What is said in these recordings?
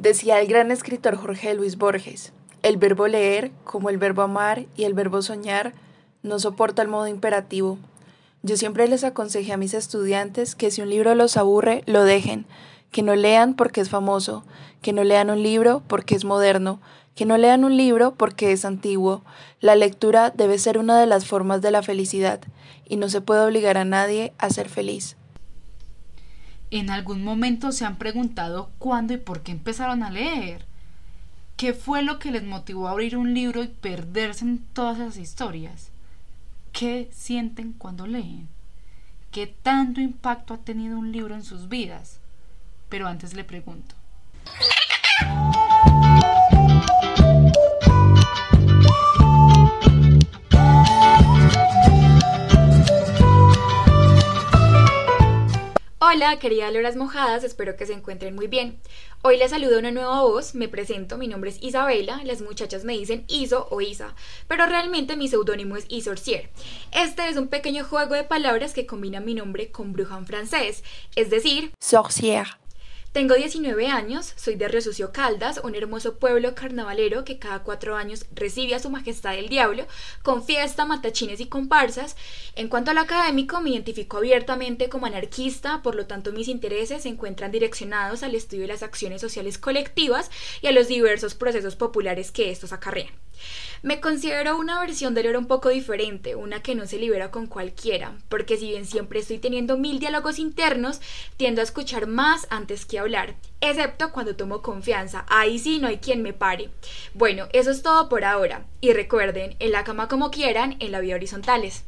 Decía el gran escritor Jorge Luis Borges, el verbo leer, como el verbo amar y el verbo soñar, no soporta el modo imperativo. Yo siempre les aconsejé a mis estudiantes que si un libro los aburre, lo dejen, que no lean porque es famoso, que no lean un libro porque es moderno, que no lean un libro porque es antiguo. La lectura debe ser una de las formas de la felicidad y no se puede obligar a nadie a ser feliz. ¿En algún momento se han preguntado cuándo y por qué empezaron a leer? ¿Qué fue lo que les motivó a abrir un libro y perderse en todas esas historias? ¿Qué sienten cuando leen? ¿Qué tanto impacto ha tenido un libro en sus vidas? Pero antes le pregunto. Hola, querida Loras Mojadas, espero que se encuentren muy bien. Hoy les saludo una nueva voz, me presento, mi nombre es Isabela, las muchachas me dicen Iso o Isa, pero realmente mi seudónimo es Isorcier. Este es un pequeño juego de palabras que combina mi nombre con bruja en francés, es decir, sorcière. Tengo 19 años, soy de Resucio Caldas, un hermoso pueblo carnavalero que cada cuatro años recibe a su majestad el diablo con fiesta, matachines y comparsas. En cuanto al académico, me identifico abiertamente como anarquista, por lo tanto mis intereses se encuentran direccionados al estudio de las acciones sociales colectivas y a los diversos procesos populares que estos acarrean. Me considero una versión del oro un poco diferente, una que no se libera con cualquiera, porque si bien siempre estoy teniendo mil diálogos internos, tiendo a escuchar más antes que hablar, excepto cuando tomo confianza, ahí sí no hay quien me pare. Bueno, eso es todo por ahora, y recuerden, en la cama como quieran, en la vida horizontales.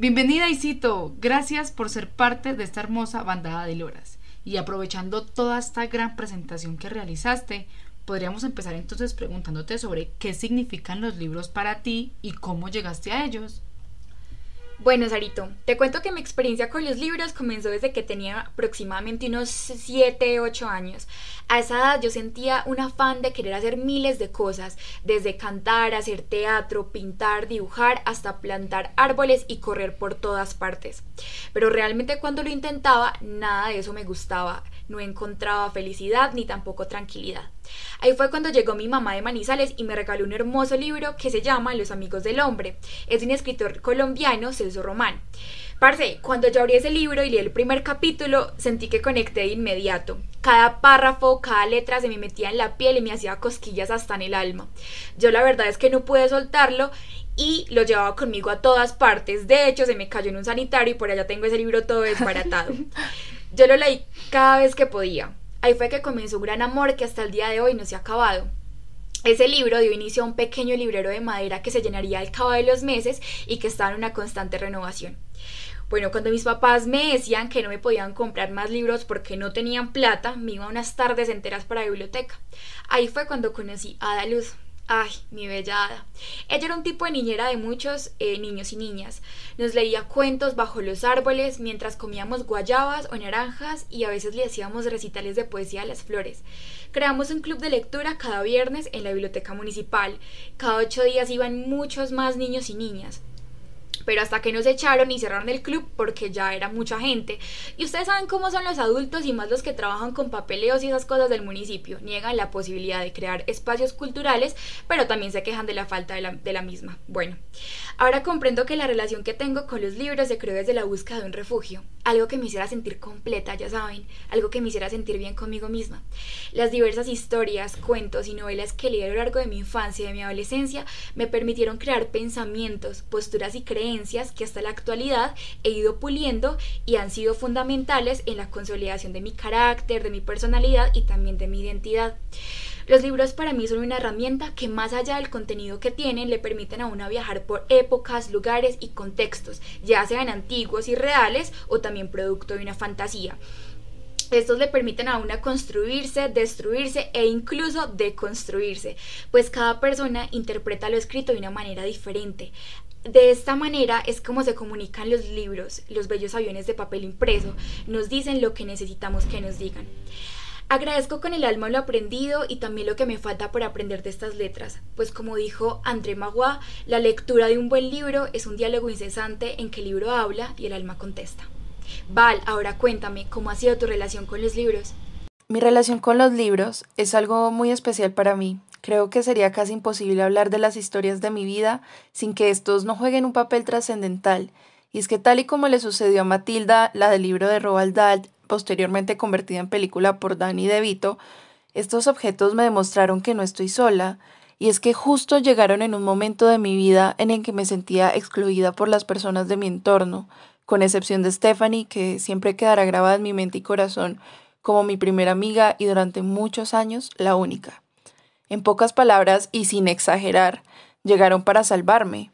Bienvenida Isito, gracias por ser parte de esta hermosa bandada de loras. Y aprovechando toda esta gran presentación que realizaste, podríamos empezar entonces preguntándote sobre qué significan los libros para ti y cómo llegaste a ellos. Bueno, Sarito, te cuento que mi experiencia con los libros comenzó desde que tenía aproximadamente unos 7, 8 años. A esa edad yo sentía un afán de querer hacer miles de cosas, desde cantar, hacer teatro, pintar, dibujar, hasta plantar árboles y correr por todas partes. Pero realmente cuando lo intentaba, nada de eso me gustaba no encontraba felicidad ni tampoco tranquilidad. Ahí fue cuando llegó mi mamá de Manizales y me regaló un hermoso libro que se llama Los amigos del hombre. Es de un escritor colombiano, Celso Román. Parce, cuando yo abrí ese libro y leí el primer capítulo, sentí que conecté de inmediato. Cada párrafo, cada letra se me metía en la piel y me hacía cosquillas hasta en el alma. Yo la verdad es que no pude soltarlo y lo llevaba conmigo a todas partes. De hecho, se me cayó en un sanitario y por allá tengo ese libro todo desbaratado. Yo lo leí cada vez que podía. Ahí fue que comenzó un gran amor que hasta el día de hoy no se ha acabado. Ese libro dio inicio a un pequeño librero de madera que se llenaría al cabo de los meses y que estaba en una constante renovación. Bueno, cuando mis papás me decían que no me podían comprar más libros porque no tenían plata, me iba unas tardes enteras para la biblioteca. Ahí fue cuando conocí a Ada Luz, Ay, mi bella. Ella era un tipo de niñera de muchos eh, niños y niñas. Nos leía cuentos bajo los árboles mientras comíamos guayabas o naranjas y a veces le hacíamos recitales de poesía a las flores. Creamos un club de lectura cada viernes en la biblioteca municipal. Cada ocho días iban muchos más niños y niñas pero hasta que nos echaron y cerraron el club porque ya era mucha gente. Y ustedes saben cómo son los adultos y más los que trabajan con papeleos y esas cosas del municipio. Niegan la posibilidad de crear espacios culturales, pero también se quejan de la falta de la, de la misma. Bueno, ahora comprendo que la relación que tengo con los libros se creó desde la búsqueda de un refugio, algo que me hiciera sentir completa, ya saben, algo que me hiciera sentir bien conmigo misma. Las diversas historias, cuentos y novelas que leí a lo largo de mi infancia y de mi adolescencia me permitieron crear pensamientos, posturas y creencias que hasta la actualidad he ido puliendo y han sido fundamentales en la consolidación de mi carácter, de mi personalidad y también de mi identidad. Los libros para mí son una herramienta que más allá del contenido que tienen le permiten a uno viajar por épocas, lugares y contextos, ya sean antiguos y reales o también producto de una fantasía. Estos le permiten a una construirse, destruirse e incluso deconstruirse, pues cada persona interpreta lo escrito de una manera diferente. De esta manera es como se comunican los libros, los bellos aviones de papel impreso, nos dicen lo que necesitamos que nos digan. Agradezco con el alma lo aprendido y también lo que me falta por aprender de estas letras, pues como dijo André Magua, la lectura de un buen libro es un diálogo incesante en que el libro habla y el alma contesta. Val, ahora cuéntame, ¿cómo ha sido tu relación con los libros? Mi relación con los libros es algo muy especial para mí. Creo que sería casi imposible hablar de las historias de mi vida sin que estos no jueguen un papel trascendental. Y es que tal y como le sucedió a Matilda, la del libro de Roald Dahl, posteriormente convertida en película por Danny DeVito, estos objetos me demostraron que no estoy sola, y es que justo llegaron en un momento de mi vida en el que me sentía excluida por las personas de mi entorno, con excepción de Stephanie, que siempre quedará grabada en mi mente y corazón como mi primera amiga y durante muchos años la única. En pocas palabras y sin exagerar, llegaron para salvarme.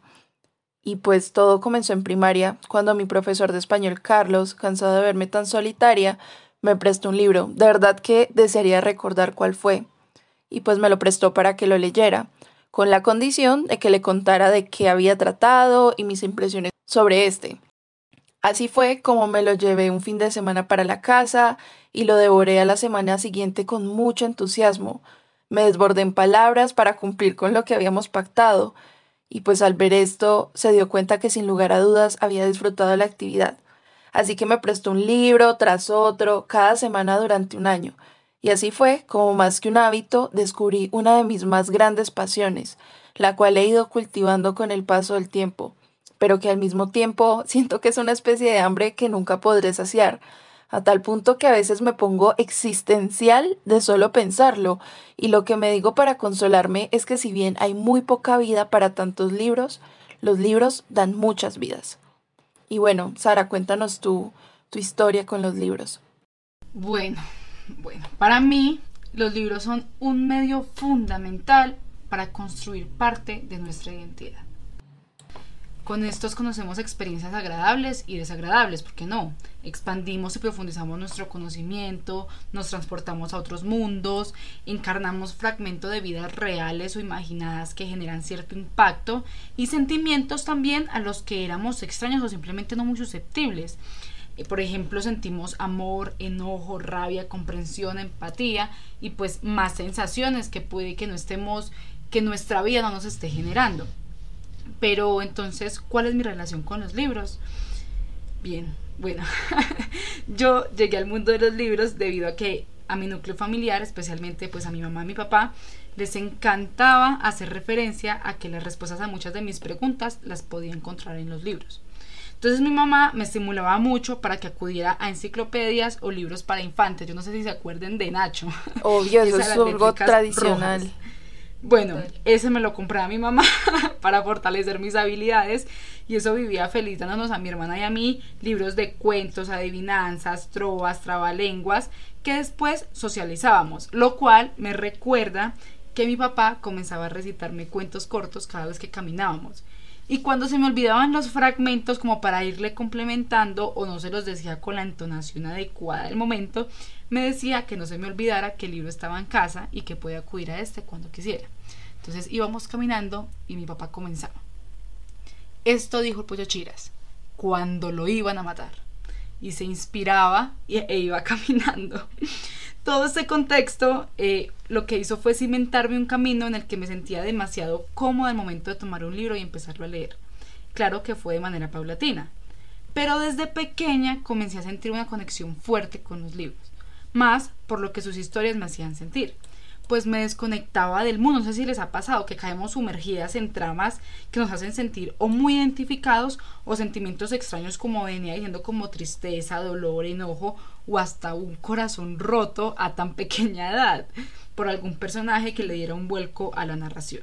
Y pues todo comenzó en primaria, cuando mi profesor de español Carlos, cansado de verme tan solitaria, me prestó un libro. De verdad que desearía recordar cuál fue. Y pues me lo prestó para que lo leyera, con la condición de que le contara de qué había tratado y mis impresiones sobre este. Así fue como me lo llevé un fin de semana para la casa y lo devoré a la semana siguiente con mucho entusiasmo. Me desbordé en palabras para cumplir con lo que habíamos pactado, y pues al ver esto se dio cuenta que sin lugar a dudas había disfrutado la actividad. Así que me prestó un libro tras otro cada semana durante un año, y así fue como más que un hábito descubrí una de mis más grandes pasiones, la cual he ido cultivando con el paso del tiempo pero que al mismo tiempo siento que es una especie de hambre que nunca podré saciar, a tal punto que a veces me pongo existencial de solo pensarlo, y lo que me digo para consolarme es que si bien hay muy poca vida para tantos libros, los libros dan muchas vidas. Y bueno, Sara, cuéntanos tú tu historia con los libros. Bueno, bueno, para mí los libros son un medio fundamental para construir parte de nuestra identidad. Con estos conocemos experiencias agradables y desagradables, ¿por qué no? Expandimos y profundizamos nuestro conocimiento, nos transportamos a otros mundos, encarnamos fragmentos de vidas reales o imaginadas que generan cierto impacto y sentimientos también a los que éramos extraños o simplemente no muy susceptibles. Eh, por ejemplo, sentimos amor, enojo, rabia, comprensión, empatía y pues más sensaciones que puede que no estemos, que nuestra vida no nos esté generando. Pero entonces, ¿cuál es mi relación con los libros? Bien, bueno, yo llegué al mundo de los libros debido a que a mi núcleo familiar, especialmente pues a mi mamá y mi papá, les encantaba hacer referencia a que las respuestas a muchas de mis preguntas las podía encontrar en los libros. Entonces mi mamá me estimulaba mucho para que acudiera a enciclopedias o libros para infantes. Yo no sé si se acuerden de Nacho. Obvio, eso es algo tradicional. Bueno, ese me lo compré a mi mamá para fortalecer mis habilidades y eso vivía feliz dándonos a mi hermana y a mí libros de cuentos, adivinanzas, trovas, trabalenguas que después socializábamos, lo cual me recuerda que mi papá comenzaba a recitarme cuentos cortos cada vez que caminábamos. Y cuando se me olvidaban los fragmentos como para irle complementando o no se los decía con la entonación adecuada del momento, me decía que no se me olvidara que el libro estaba en casa y que podía acudir a este cuando quisiera. Entonces íbamos caminando y mi papá comenzaba. Esto dijo el pollo Chiras cuando lo iban a matar. Y se inspiraba e iba caminando. Todo este contexto eh, lo que hizo fue cimentarme un camino en el que me sentía demasiado cómodo al momento de tomar un libro y empezarlo a leer. Claro que fue de manera paulatina. Pero desde pequeña comencé a sentir una conexión fuerte con los libros, más por lo que sus historias me hacían sentir pues me desconectaba del mundo. No sé si les ha pasado que caemos sumergidas en tramas que nos hacen sentir o muy identificados o sentimientos extraños como venía diciendo como tristeza, dolor, enojo o hasta un corazón roto a tan pequeña edad por algún personaje que le diera un vuelco a la narración.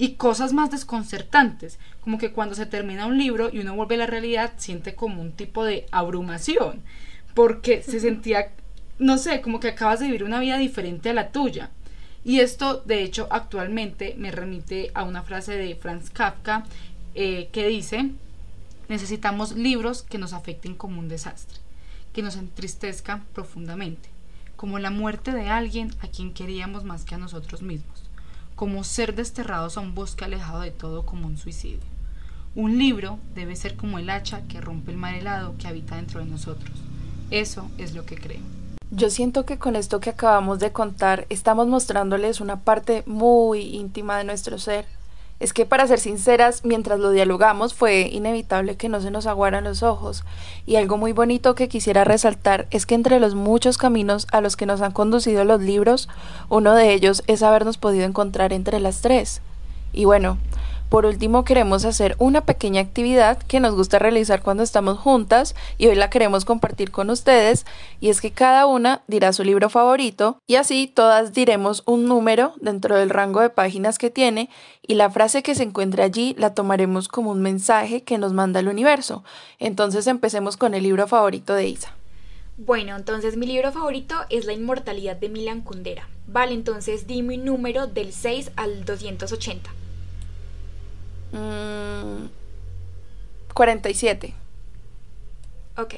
Y cosas más desconcertantes, como que cuando se termina un libro y uno vuelve a la realidad siente como un tipo de abrumación, porque se sentía, no sé, como que acabas de vivir una vida diferente a la tuya y esto, de hecho, actualmente me remite a una frase de Franz Kafka eh, que dice, necesitamos libros que nos afecten como un desastre, que nos entristezcan profundamente, como la muerte de alguien a quien queríamos más que a nosotros mismos, como ser desterrados a un bosque alejado de todo como un suicidio. Un libro debe ser como el hacha que rompe el mar helado que habita dentro de nosotros. Eso es lo que creo. Yo siento que con esto que acabamos de contar estamos mostrándoles una parte muy íntima de nuestro ser Es que para ser sinceras, mientras lo dialogamos fue inevitable que no se nos aguaran los ojos, y algo muy bonito que quisiera resaltar es que entre los muchos caminos a los que nos han conducido los libros, uno de ellos es habernos podido encontrar entre las tres. Y bueno, por último, queremos hacer una pequeña actividad que nos gusta realizar cuando estamos juntas y hoy la queremos compartir con ustedes y es que cada una dirá su libro favorito y así todas diremos un número dentro del rango de páginas que tiene y la frase que se encuentre allí la tomaremos como un mensaje que nos manda el universo. Entonces empecemos con el libro favorito de Isa. Bueno, entonces mi libro favorito es La Inmortalidad de Milan Kundera. Vale, entonces dime un número del 6 al 280. 47. Mm, ok.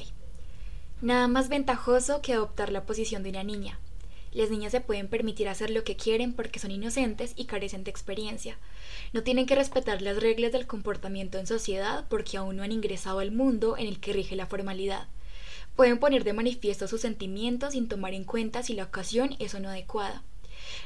Nada más ventajoso que adoptar la posición de una niña. Las niñas se pueden permitir hacer lo que quieren porque son inocentes y carecen de experiencia. No tienen que respetar las reglas del comportamiento en sociedad porque aún no han ingresado al mundo en el que rige la formalidad. Pueden poner de manifiesto sus sentimientos sin tomar en cuenta si la ocasión es o no adecuada.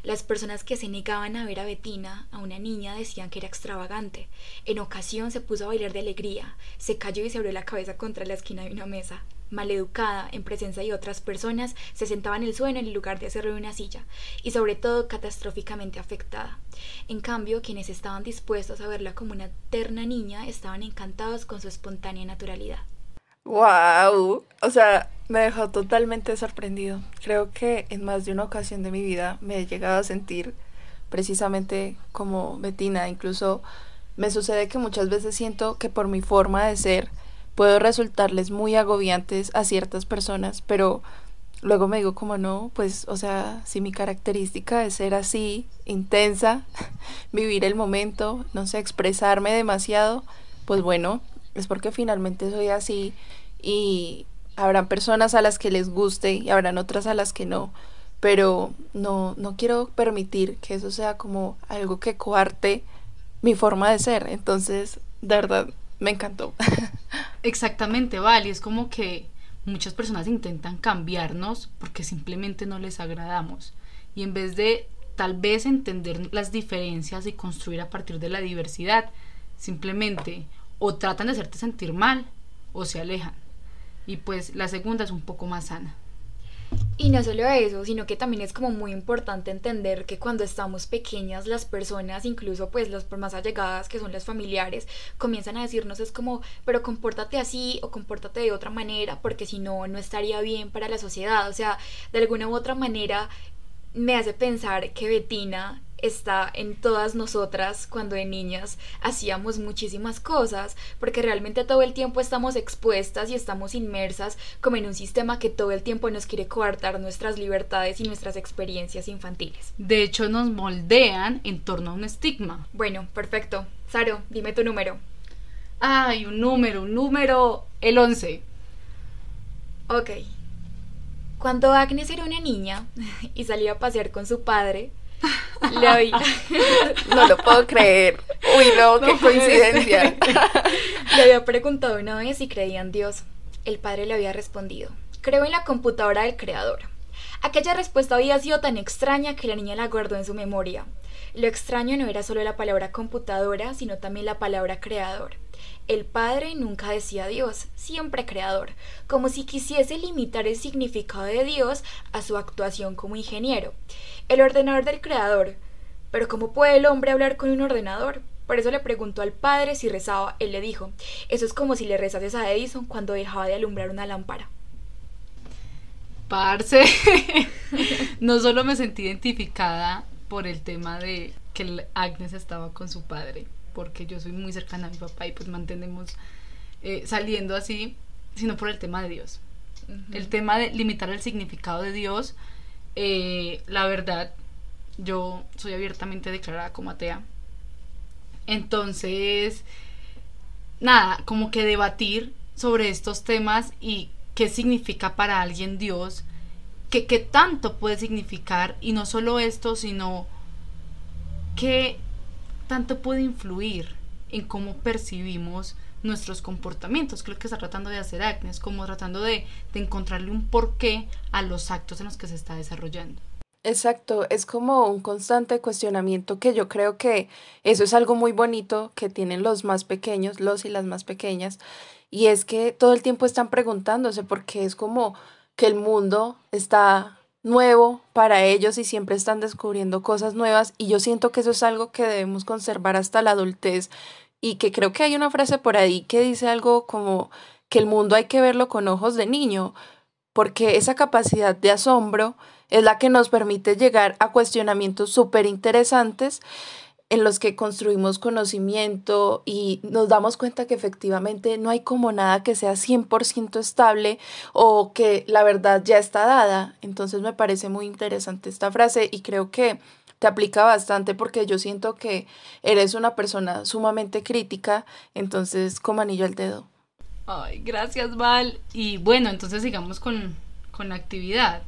Las personas que se negaban a ver a Betina, a una niña, decían que era extravagante. En ocasión se puso a bailar de alegría, se cayó y se abrió la cabeza contra la esquina de una mesa. Maleducada, en presencia de otras personas, se sentaba en el suelo en lugar de hacerlo en una silla, y sobre todo catastróficamente afectada. En cambio, quienes estaban dispuestos a verla como una terna niña estaban encantados con su espontánea naturalidad. ¡Wow! O sea, me dejó totalmente sorprendido. Creo que en más de una ocasión de mi vida me he llegado a sentir precisamente como Betina. Incluso me sucede que muchas veces siento que por mi forma de ser puedo resultarles muy agobiantes a ciertas personas, pero luego me digo como no, pues o sea, si mi característica es ser así, intensa, vivir el momento, no sé, expresarme demasiado, pues bueno, es porque finalmente soy así y habrán personas a las que les guste y habrán otras a las que no, pero no, no quiero permitir que eso sea como algo que coarte mi forma de ser, entonces, de verdad, me encantó. Exactamente, vale, es como que muchas personas intentan cambiarnos porque simplemente no les agradamos y en vez de tal vez entender las diferencias y construir a partir de la diversidad, simplemente o tratan de hacerte sentir mal o se alejan. Y pues la segunda es un poco más sana. Y no solo eso, sino que también es como muy importante entender que cuando estamos pequeñas las personas, incluso pues las más allegadas que son las familiares, comienzan a decirnos es como, pero compórtate así o compórtate de otra manera, porque si no, no estaría bien para la sociedad. O sea, de alguna u otra manera me hace pensar que Betina está en todas nosotras cuando de niñas hacíamos muchísimas cosas, porque realmente todo el tiempo estamos expuestas y estamos inmersas como en un sistema que todo el tiempo nos quiere coartar nuestras libertades y nuestras experiencias infantiles. De hecho, nos moldean en torno a un estigma. Bueno, perfecto. Saro, dime tu número. Ay, un número, un número, el 11. Ok. Cuando Agnes era una niña y salía a pasear con su padre, le No lo puedo creer. Uy, no, qué coincidencia. Le había preguntado una vez si creía en Dios. El padre le había respondido, creo en la computadora del creador. Aquella respuesta había sido tan extraña que la niña la guardó en su memoria. Lo extraño no era solo la palabra computadora, sino también la palabra creador. El Padre nunca decía Dios, siempre creador, como si quisiese limitar el significado de Dios a su actuación como ingeniero. El ordenador del creador. Pero ¿cómo puede el hombre hablar con un ordenador? Por eso le preguntó al padre si rezaba. Él le dijo, eso es como si le rezases a Edison cuando dejaba de alumbrar una lámpara. Parce, no solo me sentí identificada por el tema de que Agnes estaba con su padre, porque yo soy muy cercana a mi papá y pues mantenemos eh, saliendo así, sino por el tema de Dios. El tema de limitar el significado de Dios, eh, la verdad, yo soy abiertamente declarada como atea. Entonces, nada, como que debatir sobre estos temas y qué significa para alguien Dios, qué tanto puede significar, y no solo esto, sino qué tanto puede influir en cómo percibimos nuestros comportamientos, creo que está tratando de hacer Agnes, como tratando de, de encontrarle un porqué a los actos en los que se está desarrollando. Exacto, es como un constante cuestionamiento que yo creo que eso es algo muy bonito que tienen los más pequeños, los y las más pequeñas, y es que todo el tiempo están preguntándose porque es como que el mundo está nuevo para ellos y siempre están descubriendo cosas nuevas y yo siento que eso es algo que debemos conservar hasta la adultez. Y que creo que hay una frase por ahí que dice algo como que el mundo hay que verlo con ojos de niño, porque esa capacidad de asombro es la que nos permite llegar a cuestionamientos súper interesantes en los que construimos conocimiento y nos damos cuenta que efectivamente no hay como nada que sea 100% estable o que la verdad ya está dada. Entonces me parece muy interesante esta frase y creo que te aplica bastante porque yo siento que eres una persona sumamente crítica, entonces como anillo al dedo. Ay, gracias Val. Y bueno, entonces sigamos con, con la actividad.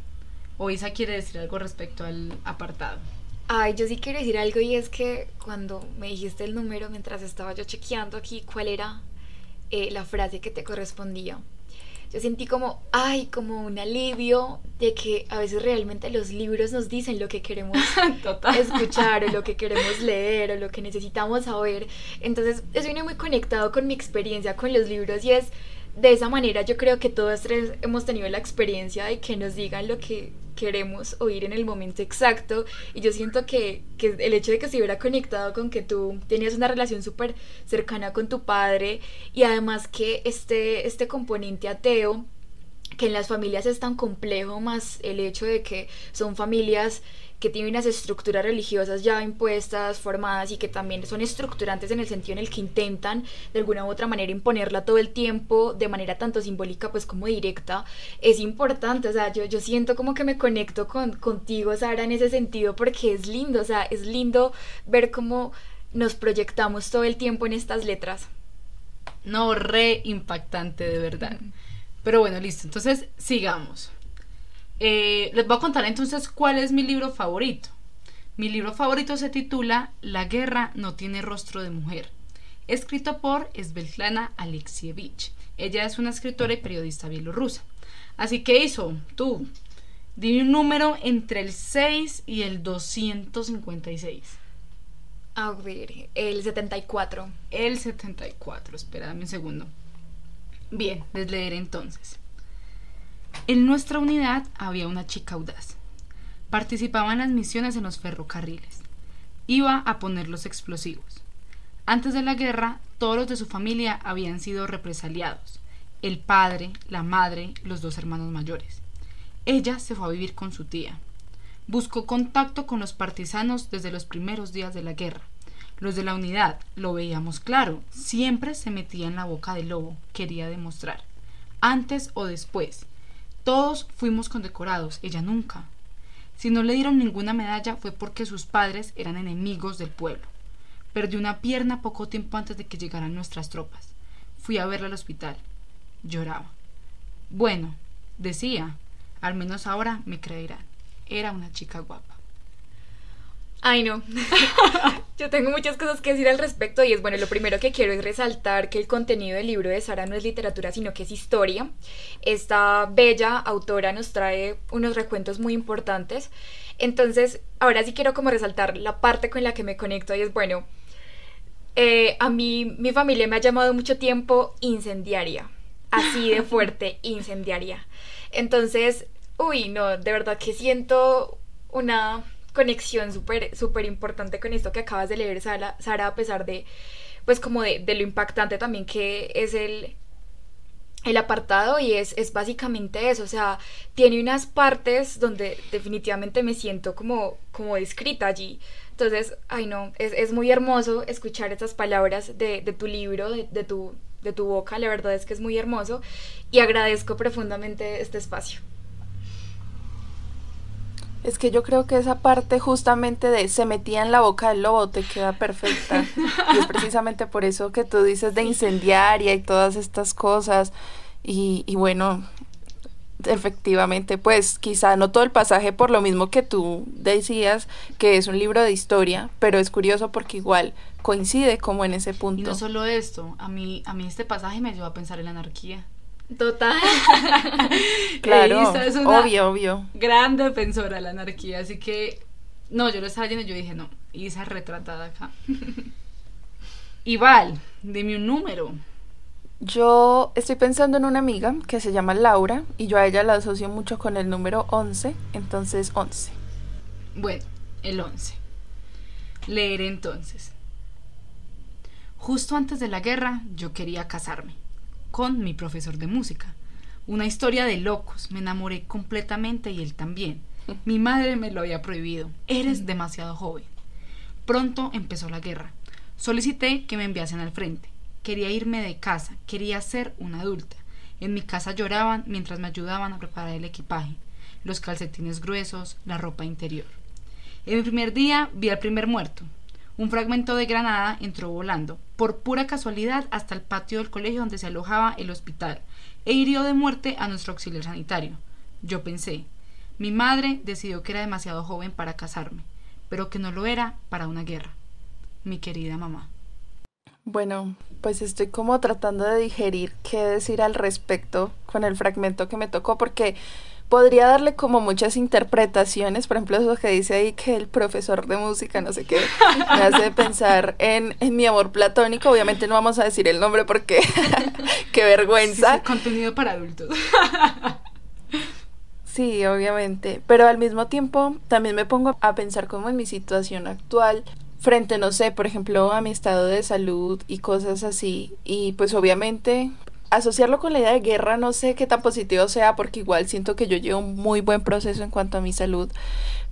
O Isa quiere decir algo respecto al apartado. Ay, yo sí quiero decir algo y es que cuando me dijiste el número mientras estaba yo chequeando aquí cuál era eh, la frase que te correspondía, yo sentí como, ay, como un alivio de que a veces realmente los libros nos dicen lo que queremos escuchar o lo que queremos leer o lo que necesitamos saber. Entonces, eso viene muy conectado con mi experiencia con los libros y es de esa manera yo creo que todos tres hemos tenido la experiencia de que nos digan lo que queremos oír en el momento exacto. Y yo siento que, que el hecho de que se hubiera conectado con que tú tenías una relación súper cercana con tu padre y además que este, este componente ateo que en las familias es tan complejo más el hecho de que son familias que tienen unas estructuras religiosas ya impuestas, formadas y que también son estructurantes en el sentido en el que intentan de alguna u otra manera imponerla todo el tiempo de manera tanto simbólica pues como directa, es importante, o sea, yo, yo siento como que me conecto con, contigo, Sara, en ese sentido porque es lindo, o sea, es lindo ver cómo nos proyectamos todo el tiempo en estas letras. No, re impactante de verdad. Pero bueno, listo, entonces sigamos. Eh, les voy a contar entonces cuál es mi libro favorito. Mi libro favorito se titula La guerra no tiene rostro de mujer, escrito por Svetlana Alexievich. Ella es una escritora y periodista bielorrusa. Así que hizo, tú, dime un número entre el 6 y el 256. A ver, el 74. El 74, espérame un segundo. Bien, les leeré entonces. En nuestra unidad había una chica audaz. Participaba en las misiones en los ferrocarriles. Iba a poner los explosivos. Antes de la guerra, todos los de su familia habían sido represaliados. El padre, la madre, los dos hermanos mayores. Ella se fue a vivir con su tía. Buscó contacto con los partisanos desde los primeros días de la guerra. Los de la unidad, lo veíamos claro, siempre se metía en la boca del lobo, quería demostrar. Antes o después, todos fuimos condecorados, ella nunca. Si no le dieron ninguna medalla fue porque sus padres eran enemigos del pueblo. Perdió una pierna poco tiempo antes de que llegaran nuestras tropas. Fui a verla al hospital. Lloraba. Bueno, decía, al menos ahora me creerán. Era una chica guapa. Ay, no. Yo tengo muchas cosas que decir al respecto y es bueno, lo primero que quiero es resaltar que el contenido del libro de Sara no es literatura, sino que es historia. Esta bella autora nos trae unos recuentos muy importantes. Entonces, ahora sí quiero como resaltar la parte con la que me conecto y es bueno, eh, a mí mi familia me ha llamado mucho tiempo incendiaria, así de fuerte, incendiaria. Entonces, uy, no, de verdad que siento una conexión súper súper importante con esto que acabas de leer, Sara, Sara a pesar de, pues como de, de, lo impactante también que es el, el apartado y es, es básicamente eso, o sea, tiene unas partes donde definitivamente me siento como, como descrita allí. Entonces, ay no, es, es muy hermoso escuchar estas palabras de, de tu libro, de, de, tu, de tu boca, la verdad es que es muy hermoso y agradezco profundamente este espacio. Es que yo creo que esa parte justamente de se metía en la boca del lobo te queda perfecta. y es precisamente por eso que tú dices de incendiaria y todas estas cosas. Y, y bueno, efectivamente, pues quizá no todo el pasaje por lo mismo que tú decías que es un libro de historia, pero es curioso porque igual coincide como en ese punto. Y no solo esto, a mí, a mí este pasaje me llevó a pensar en la anarquía. Total. claro, obvio, obvio. Gran defensora de la anarquía, así que no, yo lo estaba leyendo y yo dije, no, Isa retratada acá. y Val, dime un número. Yo estoy pensando en una amiga que se llama Laura y yo a ella la asocio mucho con el número 11, entonces 11. Bueno, el 11. Leeré entonces. Justo antes de la guerra yo quería casarme con mi profesor de música. Una historia de locos, me enamoré completamente y él también. Mi madre me lo había prohibido. Eres demasiado joven. Pronto empezó la guerra. Solicité que me enviasen al frente. Quería irme de casa, quería ser una adulta. En mi casa lloraban mientras me ayudaban a preparar el equipaje, los calcetines gruesos, la ropa interior. En mi primer día vi al primer muerto. Un fragmento de granada entró volando, por pura casualidad, hasta el patio del colegio donde se alojaba el hospital, e hirió de muerte a nuestro auxiliar sanitario. Yo pensé, mi madre decidió que era demasiado joven para casarme, pero que no lo era para una guerra. Mi querida mamá. Bueno, pues estoy como tratando de digerir qué decir al respecto con el fragmento que me tocó, porque podría darle como muchas interpretaciones, por ejemplo, eso que dice ahí que el profesor de música, no sé qué, me hace pensar en, en mi amor platónico, obviamente no vamos a decir el nombre porque qué vergüenza. contenido para adultos. Sí, obviamente, pero al mismo tiempo también me pongo a pensar como en mi situación actual frente, no sé, por ejemplo, a mi estado de salud y cosas así. Y pues obviamente asociarlo con la idea de guerra no sé qué tan positivo sea porque igual siento que yo llevo un muy buen proceso en cuanto a mi salud.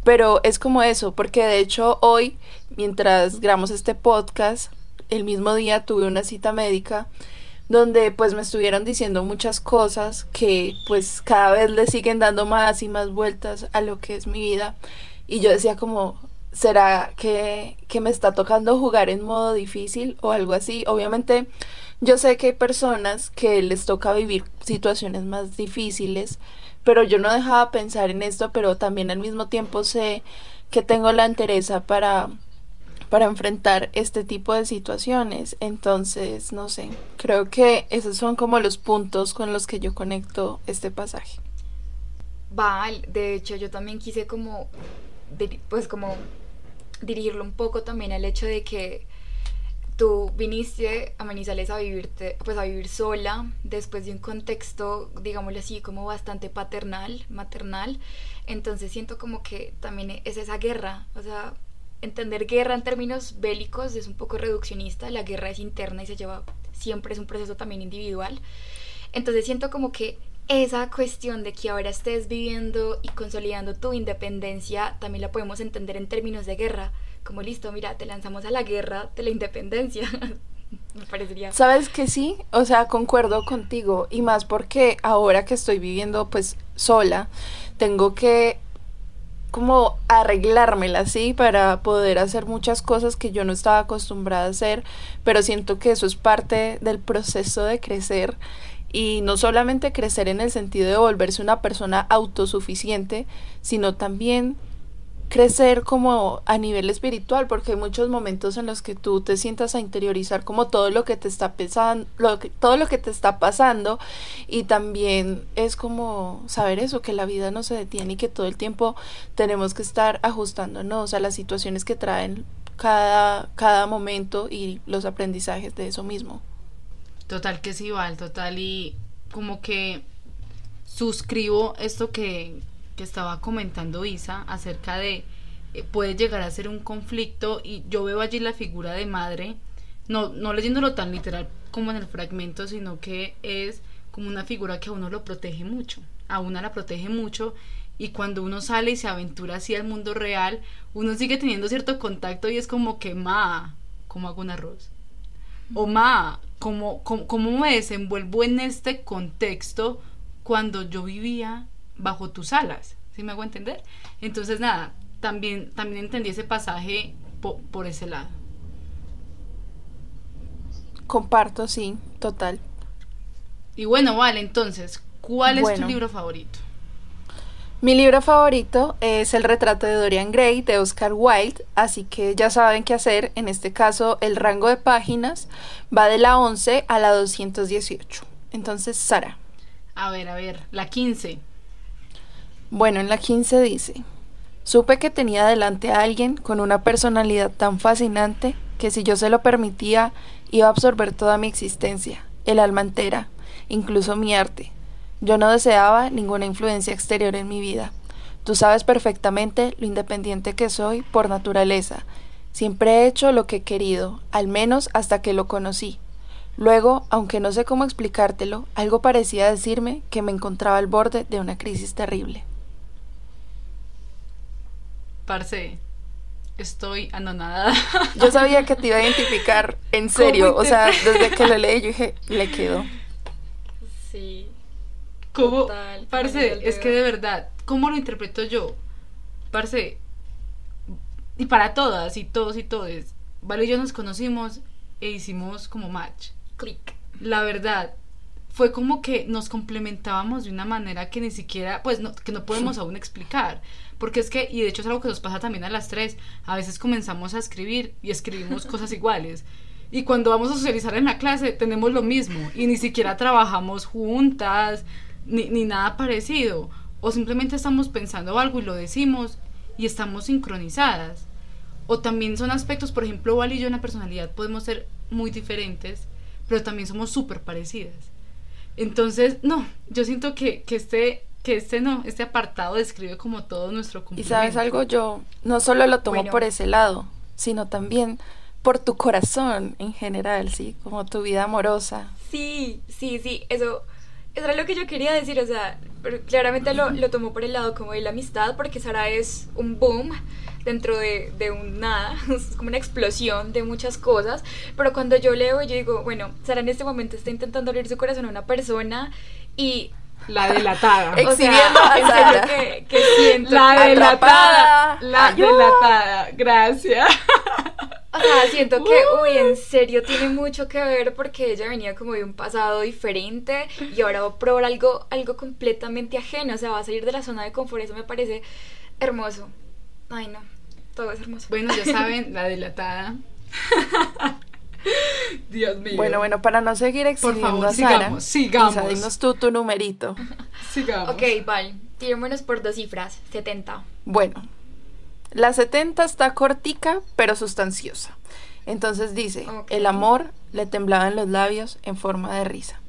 Pero es como eso, porque de hecho hoy, mientras grabamos este podcast, el mismo día tuve una cita médica donde pues me estuvieron diciendo muchas cosas que pues cada vez le siguen dando más y más vueltas a lo que es mi vida. Y yo decía como, ¿será que, que me está tocando jugar en modo difícil o algo así? Obviamente yo sé que hay personas que les toca vivir situaciones más difíciles, pero yo no dejaba pensar en esto, pero también al mismo tiempo sé que tengo la entereza para para enfrentar este tipo de situaciones. Entonces, no sé, creo que esos son como los puntos con los que yo conecto este pasaje. Vale, de hecho yo también quise como, pues como dirigirlo un poco también al hecho de que tú viniste a Manizales a vivirte, pues a vivir sola, después de un contexto, digámoslo así, como bastante paternal, maternal. Entonces siento como que también es esa guerra, o sea, entender guerra en términos bélicos es un poco reduccionista, la guerra es interna y se lleva, siempre es un proceso también individual. Entonces siento como que esa cuestión de que ahora estés viviendo y consolidando tu independencia también la podemos entender en términos de guerra. Como listo, mira, te lanzamos a la guerra de la independencia. Me parecería. Sabes que sí, o sea, concuerdo contigo y más porque ahora que estoy viviendo pues sola, tengo que como arreglármela así para poder hacer muchas cosas que yo no estaba acostumbrada a hacer, pero siento que eso es parte del proceso de crecer y no solamente crecer en el sentido de volverse una persona autosuficiente, sino también crecer como a nivel espiritual, porque hay muchos momentos en los que tú te sientas a interiorizar como todo lo que te está pesando, lo que, todo lo que te está pasando y también es como saber eso, que la vida no se detiene y que todo el tiempo tenemos que estar ajustándonos a las situaciones que traen cada, cada momento y los aprendizajes de eso mismo. Total que sí, Val, total. Y como que suscribo esto que, que estaba comentando Isa acerca de eh, puede llegar a ser un conflicto y yo veo allí la figura de madre, no, no leyéndolo tan literal como en el fragmento, sino que es como una figura que a uno lo protege mucho, a una la protege mucho y cuando uno sale y se aventura hacia el mundo real, uno sigue teniendo cierto contacto y es como que, ma, ¿cómo hago un arroz? O ma, ¿cómo, cómo, me desenvuelvo en este contexto cuando yo vivía bajo tus alas? ¿Sí me hago entender? Entonces, nada, también, también entendí ese pasaje por ese lado. Comparto, sí, total. Y bueno, vale, entonces, ¿cuál es tu libro favorito? Mi libro favorito es El retrato de Dorian Gray de Oscar Wilde, así que ya saben qué hacer. En este caso, el rango de páginas va de la 11 a la 218. Entonces, Sara. A ver, a ver, la 15. Bueno, en la 15 dice, supe que tenía delante a alguien con una personalidad tan fascinante que si yo se lo permitía iba a absorber toda mi existencia, el alma entera, incluso mi arte. Yo no deseaba ninguna influencia exterior en mi vida. Tú sabes perfectamente lo independiente que soy por naturaleza. Siempre he hecho lo que he querido, al menos hasta que lo conocí. Luego, aunque no sé cómo explicártelo, algo parecía decirme que me encontraba al borde de una crisis terrible. Parce, estoy anonadada. Yo sabía que te iba a identificar en serio, o sea, desde que lo leí yo dije, le quedó. Sí. ¿Cómo? Total, Parce, es que de verdad, ¿cómo lo interpreto yo? Parce, y para todas y todos y todes, Vale y yo nos conocimos e hicimos como match. Click. La verdad, fue como que nos complementábamos de una manera que ni siquiera, pues, no, que no podemos aún explicar. Porque es que, y de hecho es algo que nos pasa también a las tres, a veces comenzamos a escribir y escribimos cosas iguales. Y cuando vamos a socializar en la clase tenemos lo mismo y ni siquiera trabajamos juntas ni, ni nada parecido. O simplemente estamos pensando algo y lo decimos y estamos sincronizadas. O también son aspectos, por ejemplo, Val y yo en la personalidad podemos ser muy diferentes, pero también somos súper parecidas. Entonces, no, yo siento que, que este, que este no, este apartado describe como todo nuestro Y cumplimiento. sabes algo, yo no solo lo tomo Bueno. por ese lado, sino también por tu corazón en general, ¿sí? Como tu vida amorosa. Sí, sí, sí, eso era lo que yo quería decir, o sea, claramente lo, lo tomó por el lado como de la amistad, porque Sara es un boom dentro de, de un nada, es como una explosión de muchas cosas, pero cuando yo leo, yo digo, bueno, Sara en este momento está intentando abrir su corazón a una persona y... La delatada. O sea, Exhibiendo que, que siento la delatada. La Ayuda. delatada. Gracias. O sea, siento que, uy, en serio tiene mucho que ver porque ella venía como de un pasado diferente y ahora va a probar algo, algo completamente ajeno, o sea, va a salir de la zona de confort, eso me parece hermoso. Ay, no, todo es hermoso. Bueno, ya saben, la delatada. Dios mío. Bueno, bueno, para no seguir exhibiendo favor, a Sara, sigamos, sigamos. Dinos tú tu numerito. Sigamos. Ok, vale, tirémonos por dos cifras, 70. Bueno, la 70 está cortica, pero sustanciosa. Entonces dice, el amor le temblaban los labios en forma de risa.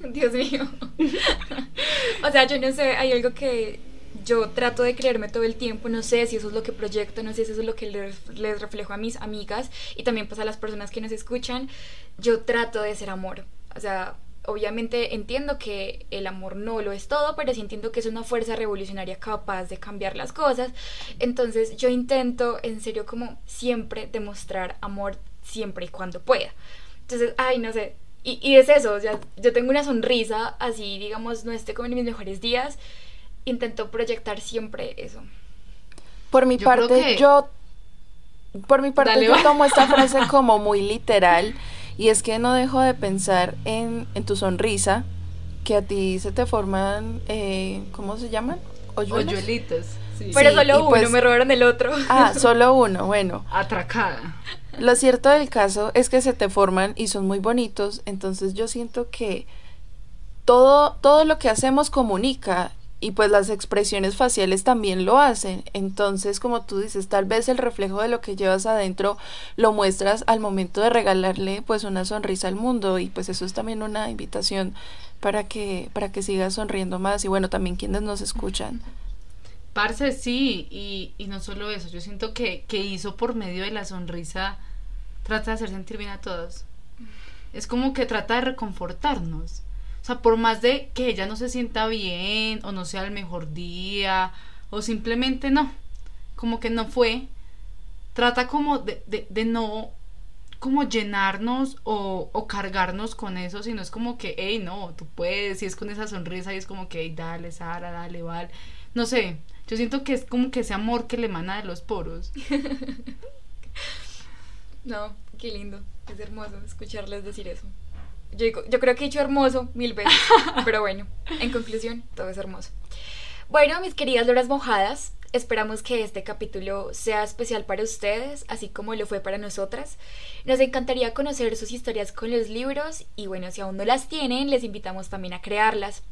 Dios mío. o sea, yo no sé, hay algo que yo trato de creerme todo el tiempo, no sé si eso es lo que proyecto, no sé si eso es lo que les, les reflejo a mis amigas y también pues a las personas que nos escuchan, yo trato de ser amor. O sea, obviamente entiendo que el amor no lo es todo, pero sí entiendo que es una fuerza revolucionaria capaz de cambiar las cosas. Entonces yo intento en serio como siempre demostrar amor siempre y cuando pueda. Entonces, ay, no sé. Y, y es eso, o sea, yo tengo una sonrisa, así, digamos, no esté como en mis mejores días. Intento proyectar siempre eso. Por mi Yo parte, que- yo por mi parte Dale, yo va. tomo esta frase como muy literal y es que no dejo de pensar en, en tu sonrisa, que a ti se te forman, eh, ¿cómo se llaman? Hoyuelos. Hoyuelitos. Sí. Pero Sí, solo y uno, pues- me robaron el otro. Ah, solo uno, bueno. Atracada. Lo cierto del caso es que se te forman y son muy bonitos, entonces yo siento que todo, todo lo que hacemos comunica y pues las expresiones faciales también lo hacen. Entonces, como tú dices, tal vez el reflejo de lo que llevas adentro lo muestras al momento de regalarle pues una sonrisa al mundo y pues eso es también una invitación para que para que sigas sonriendo más y bueno, también quienes nos escuchan. Parce, sí, y, y no solo eso, yo siento que, que hizo por medio de la sonrisa, trata de hacer sentir bien a todos. Es como que trata de reconfortarnos. Sea, por más de que ella no se sienta bien, o no sea el mejor día, o simplemente no, como que no fue, trata como de, de, de no como llenarnos o, o cargarnos con eso, sino es como que, hey, no, tú puedes, y es con esa sonrisa, y es como que, hey, dale, Sara, dale, Val. No sé, yo siento que es como que ese amor que le emana de los poros. No, qué lindo. Es hermoso escucharles decir eso. Yo, digo- yo creo que he dicho hermoso mil veces. pero bueno, en conclusión, todo es hermoso. Bueno, mis queridas loras mojadas, Esperamos que este capítulo sea especial para ustedes, así como lo fue para nosotras. Nos encantaría conocer sus historias con los libros y bueno, si aún no las tienen, les invitamos también a crearlas.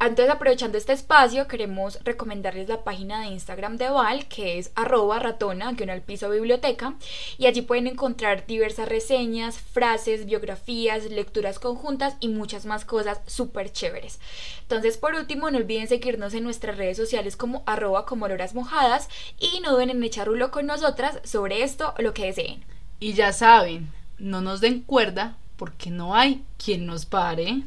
Antes, aprovechando este espacio, queremos recomendarles la página de Instagram de Val, que es arroba ratona, que al piso biblioteca, y allí pueden encontrar diversas reseñas, frases, biografías, lecturas conjuntas y muchas más cosas súper chéveres. Entonces, por último, no olviden seguirnos en nuestras redes sociales como arroba mojadas y no duden en echar rulo con nosotras sobre esto o lo que deseen. Y ya saben, no nos den cuerda porque no hay quien nos pare.